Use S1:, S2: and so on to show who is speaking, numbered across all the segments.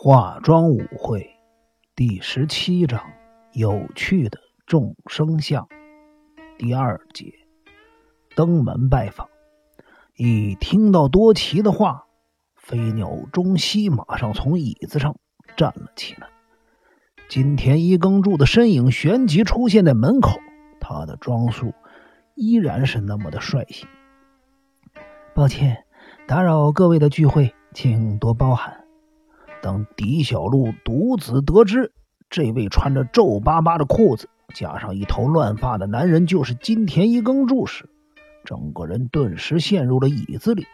S1: 化妆舞会第十七章：有趣的众生相。第二节：登门拜访。一听到多奇的话，飞鸟中西马上从椅子上站了起来。金田一耕助的身影旋即出现在门口，他的装束依然是那么的帅气。
S2: 抱歉，打扰各位的聚会，请多包涵。
S1: 等狄小璐独子得知这位穿着皱巴巴的裤子、加上一头乱发的男人就是金田一耕助时，整个人顿时陷入了椅子里，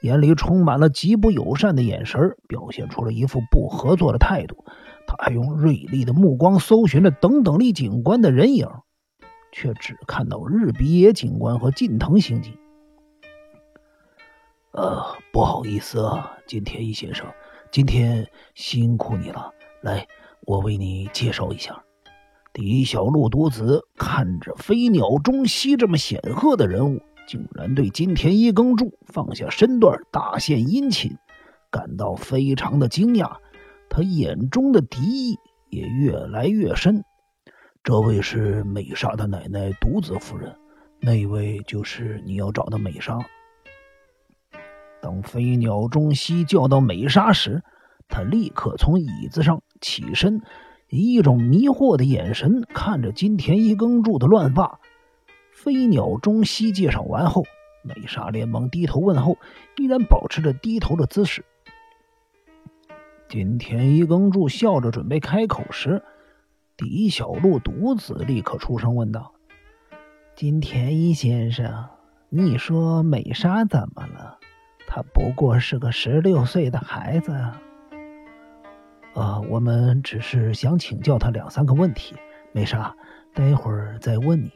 S1: 眼里充满了极不友善的眼神，表现出了一副不合作的态度。他还用锐利的目光搜寻着等等力警官的人影，却只看到日比野警官和近藤刑警。呃，不好意思啊，金田一先生。今天辛苦你了，来，我为你介绍一下。狄小路独子看着飞鸟中西这么显赫的人物，竟然对金田一耕助放下身段大献殷勤，感到非常的惊讶。他眼中的敌意也越来越深。这位是美莎的奶奶独子夫人，那位就是你要找的美莎。当飞鸟中西叫到美莎时，他立刻从椅子上起身，以一种迷惑的眼神看着金田一耕助的乱发。飞鸟中西介绍完后，美莎连忙低头问候，依然保持着低头的姿势。金田一耕助笑着准备开口时，狄小璐独子立刻出声问道：“
S2: 金田一先生，你说美莎怎么了？”他不过是个十六岁的孩子，
S1: 呃，我们只是想请教他两三个问题。没啥，待会儿再问你。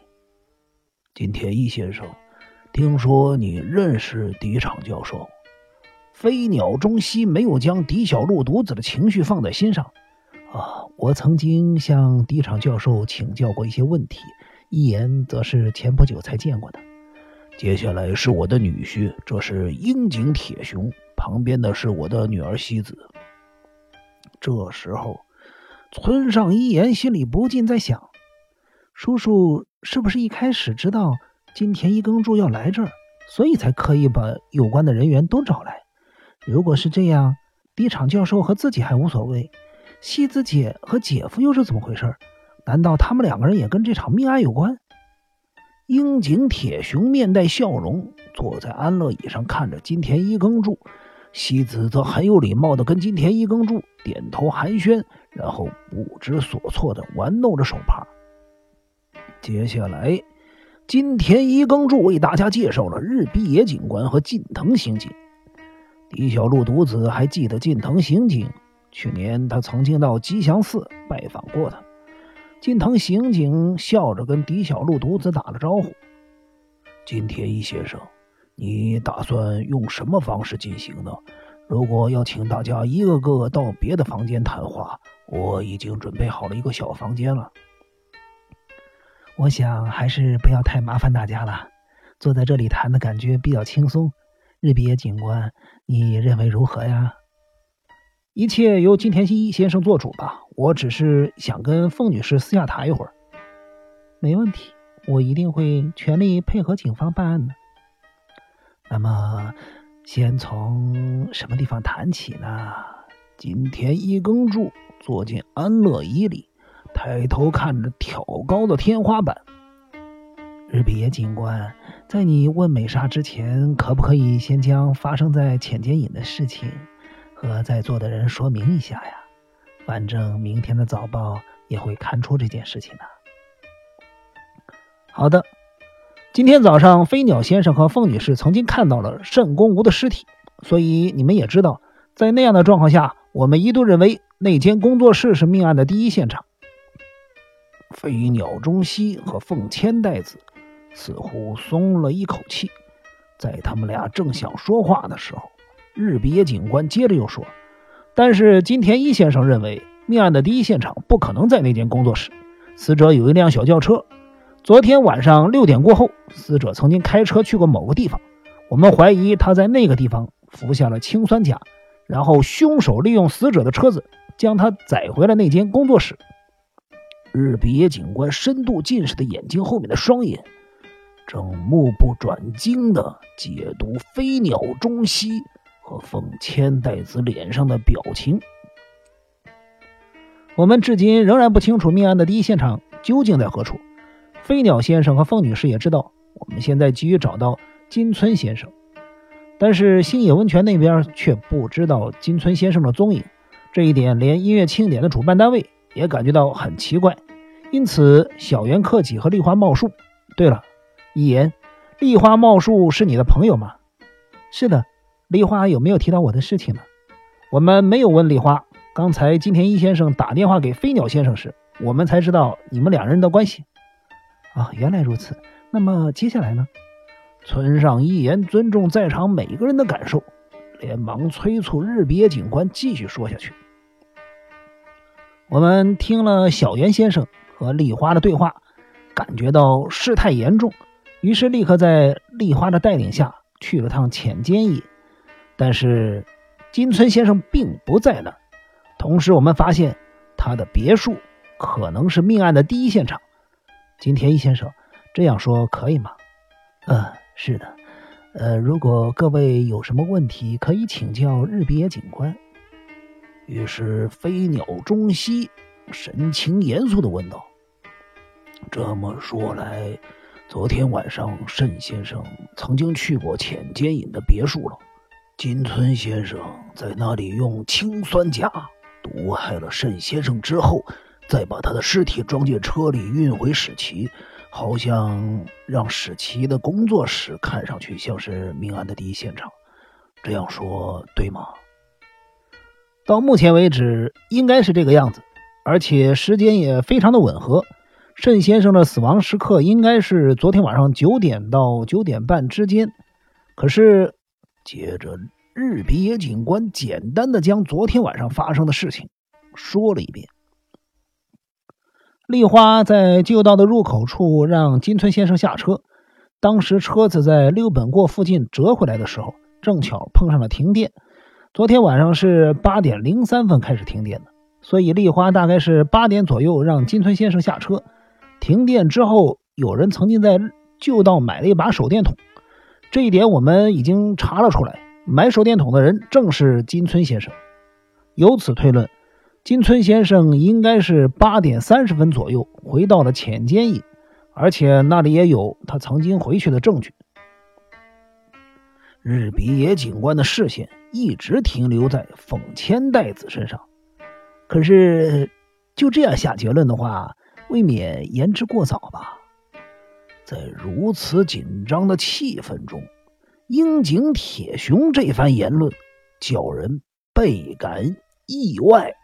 S1: 金田一先生，听说你认识狄场教授？飞鸟中西没有将狄小璐独子的情绪放在心上。
S2: 啊，我曾经向狄场教授请教过一些问题，一言则是前不久才见过的。
S1: 接下来是我的女婿，这是樱井铁雄。旁边的是我的女儿西子。这时候，村上一言心里不禁在想：
S2: 叔叔是不是一开始知道金田一耕助要来这儿，所以才刻意把有关的人员都找来？如果是这样，地场教授和自己还无所谓，西子姐和姐夫又是怎么回事？难道他们两个人也跟这场命案有关？
S1: 樱井铁雄面带笑容，坐在安乐椅上看着金田一耕助。西子则很有礼貌地跟金田一耕助点头寒暄，然后不知所措地玩弄着手帕。接下来，金田一耕助为大家介绍了日比野警官和近藤刑警。李小璐独子还记得近藤刑警，去年他曾经到吉祥寺拜访过他。金藤刑警笑着跟狄小璐独子打了招呼：“金铁一先生，你打算用什么方式进行呢？如果要请大家一个个到别的房间谈话，我已经准备好了一个小房间了。
S2: 我想还是不要太麻烦大家了，坐在这里谈的感觉比较轻松。日比野警官，你认为如何呀？”
S1: 一切由金田一先生做主吧，我只是想跟凤女士私下谈一会儿。
S2: 没问题，我一定会全力配合警方办案的。那么，先从什么地方谈起呢？
S1: 金田一耕助坐进安乐椅里，抬头看着挑高的天花板。
S2: 日比野警官，在你问美沙之前，可不可以先将发生在浅间隐的事情？和在座的人说明一下呀，反正明天的早报也会刊出这件事情的。
S1: 好的，今天早上飞鸟先生和凤女士曾经看到了圣公吴的尸体，所以你们也知道，在那样的状况下，我们一度认为那间工作室是命案的第一现场。飞鸟中西和凤千代子似乎松了一口气，在他们俩正想说话的时候。日比野警官接着又说：“但是金田一先生认为，命案的第一现场不可能在那间工作室。死者有一辆小轿车，昨天晚上六点过后，死者曾经开车去过某个地方。我们怀疑他在那个地方服下了氰酸钾，
S2: 然后凶手利用死者的车子将他载回了那间工作室。
S1: 日比野警官深度近视的眼睛后面的双眼，正目不转睛地解读飞鸟中西和凤千代子脸上的表情。
S2: 我们至今仍然不清楚命案的第一现场究竟在何处。飞鸟先生和凤女士也知道，我们现在急于找到金村先生，但是星野温泉那边却不知道金村先生的踪影。这一点，连音乐庆典的主办单位也感觉到很奇怪。因此，小原克己和丽花茂树。对了，一言，丽花茂树是你的朋友吗？
S3: 是的，丽花有没有提到我的事情呢？
S2: 我们没有问丽花。刚才金田一先生打电话给飞鸟先生时，我们才知道你们两人的关系。
S3: 啊，原来如此。那么接下来呢？
S1: 村上一言尊重在场每个人的感受，连忙催促日别警官继续说下去。
S2: 我们听了小原先生和丽花的对话，感觉到事态严重，于是立刻在丽花的带领下去了趟浅间野。但是金村先生并不在那儿。同时，我们发现他的别墅可能是命案的第一现场。
S3: 金田一先生，这样说可以吗？
S2: 嗯，是的。呃，如果各位有什么问题，可以请教日比野警官。
S1: 于是飞鸟中西神情严肃的问道：“这么说来，昨天晚上慎先生曾经去过浅间隐的别墅了？金村先生在那里用氰酸钾？”毒害了慎先生之后，再把他的尸体装进车里运回史奇，好像让史奇的工作室看上去像是命案的第一现场。这样说对吗？
S2: 到目前为止，应该是这个样子，而且时间也非常的吻合。慎先生的死亡时刻应该是昨天晚上九点到九点半之间。可是，
S1: 接着。日比野警官简单的将昨天晚上发生的事情说了一遍。
S2: 丽花在旧道的入口处让金村先生下车，当时车子在六本过附近折回来的时候，正巧碰上了停电。昨天晚上是八点零三分开始停电的，所以丽花大概是八点左右让金村先生下车。停电之后，有人曾经在旧道买了一把手电筒，这一点我们已经查了出来。买手电筒的人正是金村先生，由此推论，金村先生应该是八点三十分左右回到了浅间野，而且那里也有他曾经回去的证据。
S1: 日比野警官的视线一直停留在凤千代子身上，
S2: 可是就这样下结论的话，未免言之过早吧？
S1: 在如此紧张的气氛中。樱井铁雄这番言论，叫人倍感意外。